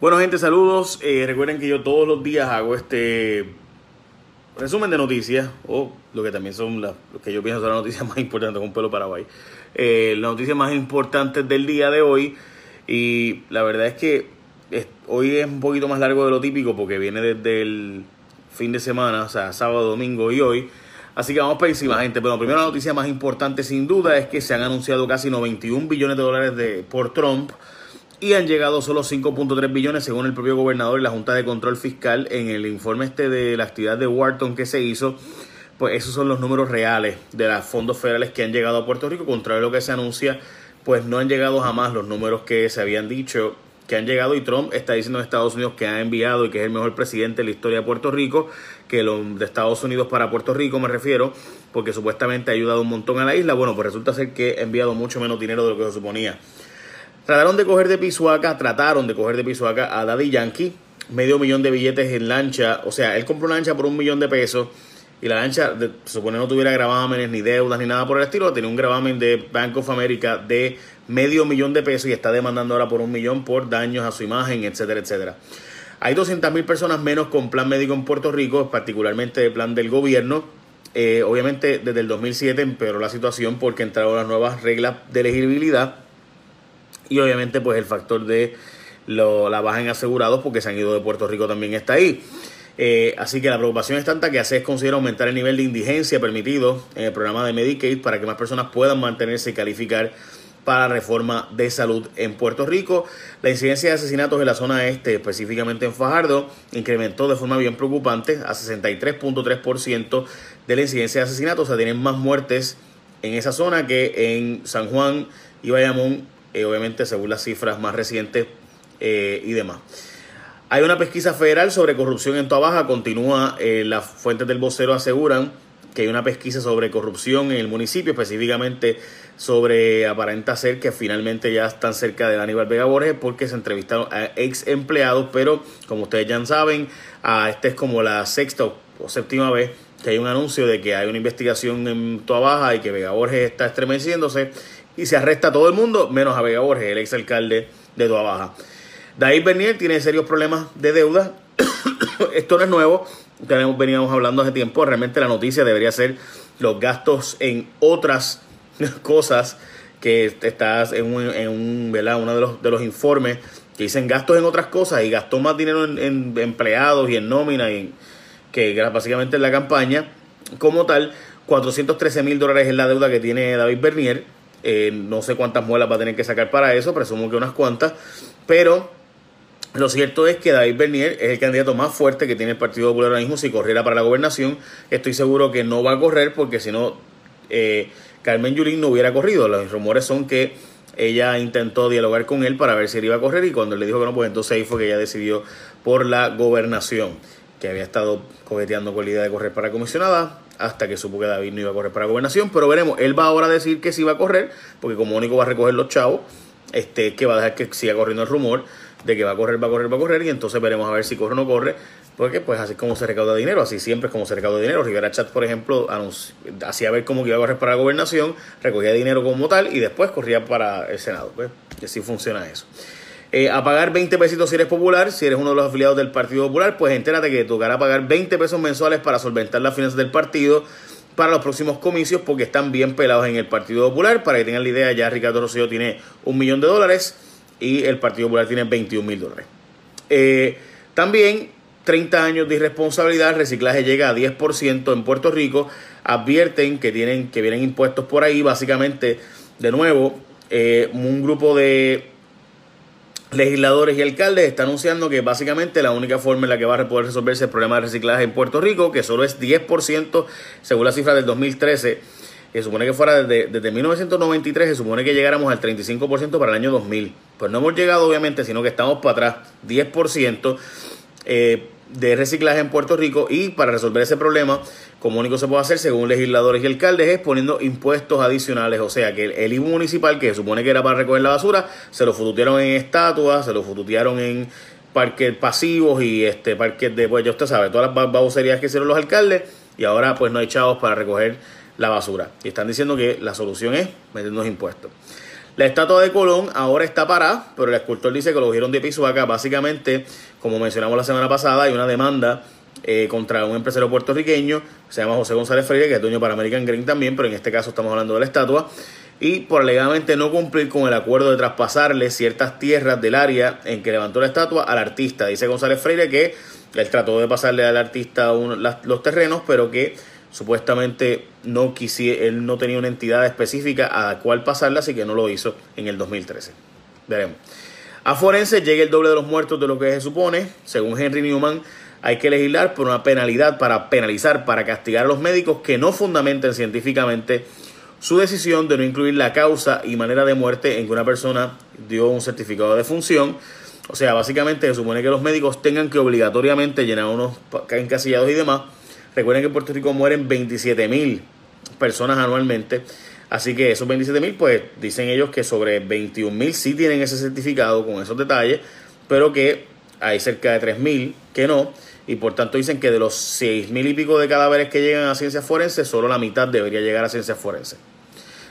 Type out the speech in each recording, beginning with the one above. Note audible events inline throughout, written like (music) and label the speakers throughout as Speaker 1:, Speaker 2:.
Speaker 1: Bueno, gente, saludos. Eh, recuerden que yo todos los días hago este resumen de noticias, o lo que también son las que yo pienso son las noticias (laughs) más importantes con pelo Paraguay. Eh, las noticias más importantes del día de hoy. Y la verdad es que hoy es un poquito más largo de lo típico porque viene desde el fin de semana, o sea, sábado, domingo y hoy. Así que vamos para encima, gente. Bueno, primero la noticia más importante sin duda es que se han anunciado casi 91 billones de dólares de, por Trump y han llegado solo 5.3 billones según el propio gobernador y la Junta de Control Fiscal en el informe este de la actividad de Wharton que se hizo. Pues esos son los números reales de los fondos federales que han llegado a Puerto Rico, contrario a lo que se anuncia, pues no han llegado jamás los números que se habían dicho que han llegado y Trump está diciendo en Estados Unidos que ha enviado y que es el mejor presidente de la historia de Puerto Rico, que lo de Estados Unidos para Puerto Rico me refiero, porque supuestamente ha ayudado un montón a la isla. Bueno, pues resulta ser que ha enviado mucho menos dinero de lo que se suponía. Trataron de coger de Pisuaca, trataron de coger de Pisuaca a Daddy Yankee, medio millón de billetes en lancha, o sea, él compró una lancha por un millón de pesos y la lancha, se supone no tuviera gravámenes ni deudas ni nada por el estilo, tenía un gravamen de Bank of America de medio millón de pesos y está demandando ahora por un millón por daños a su imagen, etcétera, etcétera. Hay 200.000 personas menos con plan médico en Puerto Rico, particularmente el plan del gobierno. Eh, obviamente desde el 2007 empeoró la situación porque entraron las nuevas reglas de elegibilidad y obviamente pues el factor de lo, la baja en asegurados porque se han ido de Puerto Rico también está ahí. Eh, así que la preocupación es tanta que ACES considera aumentar el nivel de indigencia permitido en el programa de Medicaid para que más personas puedan mantenerse y calificar para la reforma de salud en Puerto Rico. La incidencia de asesinatos en la zona este, específicamente en Fajardo, incrementó de forma bien preocupante a 63.3% de la incidencia de asesinatos. O sea, tienen más muertes en esa zona que en San Juan y Bayamón eh, obviamente según las cifras más recientes eh, y demás. Hay una pesquisa federal sobre corrupción en Toa Baja, continúa, eh, las fuentes del vocero aseguran que hay una pesquisa sobre corrupción en el municipio, específicamente sobre aparenta ser que finalmente ya están cerca de Aníbal Vega Borges porque se entrevistaron a ex empleados, pero como ustedes ya saben, a esta es como la sexta o séptima vez que hay un anuncio de que hay una investigación en Toa Baja y que Vega Borges está estremeciéndose y se arresta a todo el mundo, menos a Vega Borges, el exalcalde de Toa Baja. David Bernier tiene serios problemas de deuda. (coughs) Esto no es nuevo, veníamos hablando hace tiempo. Realmente la noticia debería ser los gastos en otras (laughs) cosas que estás en un, en un ¿verdad? uno de los, de los informes que dicen gastos en otras cosas y gastó más dinero en, empleados y en nómina y que básicamente en la campaña como tal 413 mil dólares es la deuda que tiene David Bernier eh, no sé cuántas muelas va a tener que sacar para eso, presumo que unas cuantas. Pero lo cierto es que David Bernier es el candidato más fuerte que tiene el Partido Popular ahora mismo. Si corriera para la gobernación, estoy seguro que no va a correr porque si no, eh, Carmen Yulín no hubiera corrido. Los rumores son que ella intentó dialogar con él para ver si él iba a correr y cuando le dijo que no, pues entonces ahí fue que ella decidió por la gobernación, que había estado coqueteando con la idea de correr para comisionada hasta que supo que David no iba a correr para gobernación, pero veremos, él va ahora a decir que sí va a correr, porque como único va a recoger los chavos, este, que va a dejar que siga corriendo el rumor de que va a correr, va a correr, va a correr, y entonces veremos a ver si corre o no corre, porque pues así es como se recauda dinero, así siempre es como se recauda dinero. Rivera Chat, por ejemplo, hacía ver cómo que iba a correr para gobernación, recogía dinero como tal y después corría para el Senado, pues, así funciona eso. Eh, a pagar 20 pesitos si eres popular, si eres uno de los afiliados del Partido Popular, pues entérate que tocará pagar 20 pesos mensuales para solventar las finanzas del partido para los próximos comicios porque están bien pelados en el Partido Popular. Para que tengan la idea, ya Ricardo Rosselló tiene un millón de dólares y el Partido Popular tiene 21 mil dólares. Eh, también 30 años de irresponsabilidad, reciclaje llega a 10% en Puerto Rico. Advierten que, tienen, que vienen impuestos por ahí. Básicamente, de nuevo, eh, un grupo de legisladores y alcaldes está anunciando que básicamente la única forma en la que va a poder resolverse el problema de reciclaje en Puerto Rico, que solo es 10% según la cifra del 2013, se supone que fuera desde, desde 1993, se supone que llegáramos al 35% para el año 2000. Pues no hemos llegado obviamente, sino que estamos para atrás, 10%. Eh, de reciclaje en Puerto Rico y para resolver ese problema, como único se puede hacer según legisladores y alcaldes es poniendo impuestos adicionales, o sea que el, el IBU municipal que se supone que era para recoger la basura, se lo fututearon en estatuas, se lo fututearon en parques pasivos y este parques de, pues ya usted sabe, todas las baboserías que hicieron los alcaldes y ahora pues no hay chavos para recoger la basura. Y están diciendo que la solución es meternos impuestos. La estatua de Colón ahora está parada, pero el escultor dice que lo cogieron de piso acá. Básicamente, como mencionamos la semana pasada, hay una demanda eh, contra un empresario puertorriqueño, se llama José González Freire, que es dueño para American Green también, pero en este caso estamos hablando de la estatua, y por alegadamente no cumplir con el acuerdo de traspasarle ciertas tierras del área en que levantó la estatua al artista. Dice González Freire que él trató de pasarle al artista los terrenos, pero que supuestamente no él no tenía una entidad específica a la cual pasarla, así que no lo hizo en el 2013. Veremos. A Forense llega el doble de los muertos de lo que se supone. Según Henry Newman, hay que legislar por una penalidad para penalizar, para castigar a los médicos que no fundamenten científicamente su decisión de no incluir la causa y manera de muerte en que una persona dio un certificado de función. O sea, básicamente se supone que los médicos tengan que obligatoriamente llenar unos encasillados y demás. Recuerden que en Puerto Rico mueren 27 mil personas anualmente. Así que esos 27 mil, pues dicen ellos que sobre 21 mil sí tienen ese certificado con esos detalles, pero que hay cerca de 3 mil que no y por tanto dicen que de los seis mil y pico de cadáveres que llegan a ciencias forenses, solo la mitad debería llegar a ciencias forenses.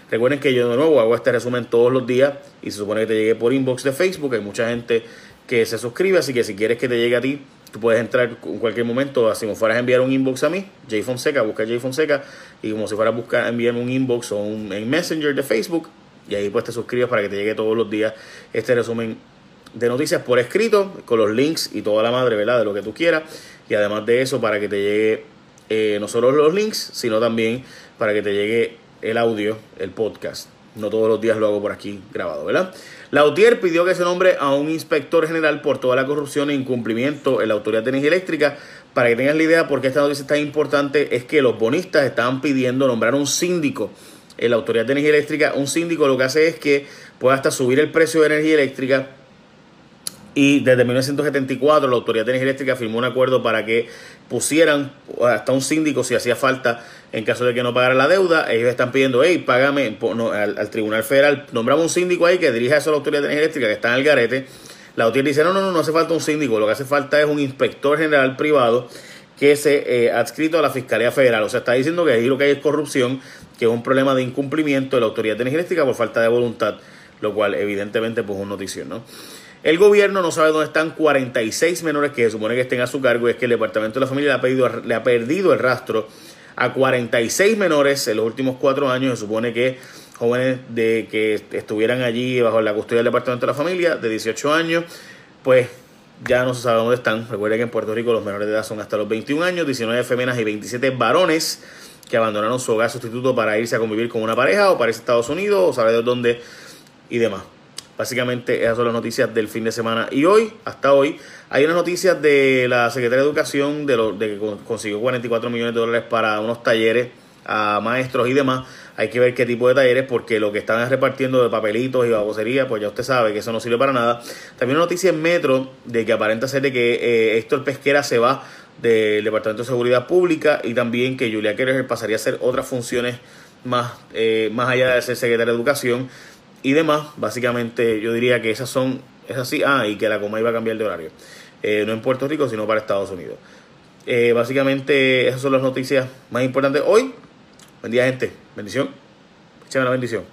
Speaker 1: Recuerden que yo de nuevo hago este resumen todos los días y se supone que te llegue por inbox de Facebook. Hay mucha gente que se suscribe, así que si quieres que te llegue a ti, tú puedes entrar en cualquier momento, así como fueras a enviar un inbox a mí, Jay Fonseca, busca Jay Fonseca, y como si fueras a buscar enviarme un inbox o un en Messenger de Facebook, y ahí pues te suscribes para que te llegue todos los días este resumen de noticias por escrito, con los links y toda la madre, ¿verdad? De lo que tú quieras. Y además de eso, para que te llegue eh, no solo los links, sino también para que te llegue el audio, el podcast. No todos los días lo hago por aquí grabado, ¿verdad? Lautier pidió que se nombre a un inspector general por toda la corrupción e incumplimiento en la Autoridad de Energía Eléctrica. Para que tengas la idea por qué esta noticia es tan importante, es que los bonistas estaban pidiendo nombrar un síndico en la Autoridad de Energía Eléctrica. Un síndico lo que hace es que puede hasta subir el precio de energía eléctrica y desde 1974 la Autoridad de Energía Eléctrica firmó un acuerdo para que pusieran hasta un síndico si hacía falta en caso de que no pagara la deuda. Ellos están pidiendo, hey, págame al, Tribunal Federal, nombramos un síndico ahí que dirija eso a la Autoridad de Energía Eléctrica que está en el garete. La autoridad dice, no, no, no, no hace falta un síndico, lo que hace falta es un inspector general privado que se eh, adscrito a la Fiscalía Federal. O sea, está diciendo que ahí lo que hay es corrupción, que es un problema de incumplimiento de la Autoridad de Energía Eléctrica por falta de voluntad, lo cual evidentemente pues es un notición, ¿no? El gobierno no sabe dónde están 46 menores que se supone que estén a su cargo y es que el Departamento de la Familia le ha, pedido, perdido el rastro a 46 menores en los últimos cuatro años. Se supone que jóvenes de que estuvieran allí bajo la custodia del Departamento de la Familia de 18 años, pues ya no se sabe dónde están. Recuerden que en Puerto Rico los menores de edad son hasta los 21 años, 19 féminas y 27 varones que abandonaron su hogar sustituto para irse a convivir con una pareja o para irse a Estados Unidos o saber de dónde y demás. Básicamente esas son las noticias del fin de semana. Y hoy, hasta hoy, hay unas noticias de la Secretaría de Educación de, lo, de que consiguió 44 millones de dólares para unos talleres a maestros y demás. Hay que ver qué tipo de talleres, porque lo que están repartiendo de papelitos y babosería, pues ya usted sabe que eso no sirve para nada. También una noticia en Metro de que aparenta ser de que eh, Héctor Pesquera se va del Departamento de Seguridad Pública y también que Julia Keller pasaría a hacer otras funciones más, eh, más allá de ser secretaria de Educación y demás, básicamente yo diría que esas son, es así, ah, y que la coma iba a cambiar de horario, eh, no en Puerto Rico, sino para Estados Unidos. Eh, básicamente esas son las noticias más importantes hoy. Buen día gente, bendición, échame la bendición.